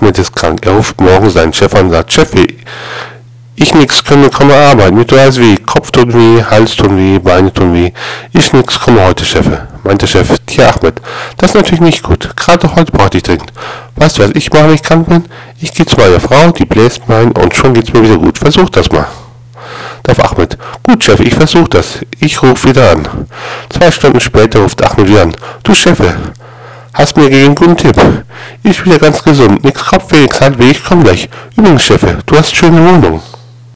Ahmed ist krank. Er ruft morgen seinen Chef an und sagt, Chef, ich nix können, komme arbeiten. Mir tut weh. Kopf tut weh, Hals tut weh, Beine tun weh. Ich nix komme heute, Chefe. Meinte Chef, tja, Ahmed, das ist natürlich nicht gut. Gerade heute brauchte ich dringend. Weißt du, was ich mache, wenn ich krank bin? Ich gehe zu meiner Frau, die bläst mein und schon geht's mir wieder gut. Versuch das mal. Darf Ahmed. Gut, Chef, ich versuche das. Ich rufe wieder an. Zwei Stunden später ruft Ahmed wieder an. Du, Chefe, hast mir gegeben guten Tipp. Ich bin wieder ganz gesund. Nix Kopfweh, nix Handweh, ich komm gleich. Übrigens, Chefe, du hast schöne Wohnung.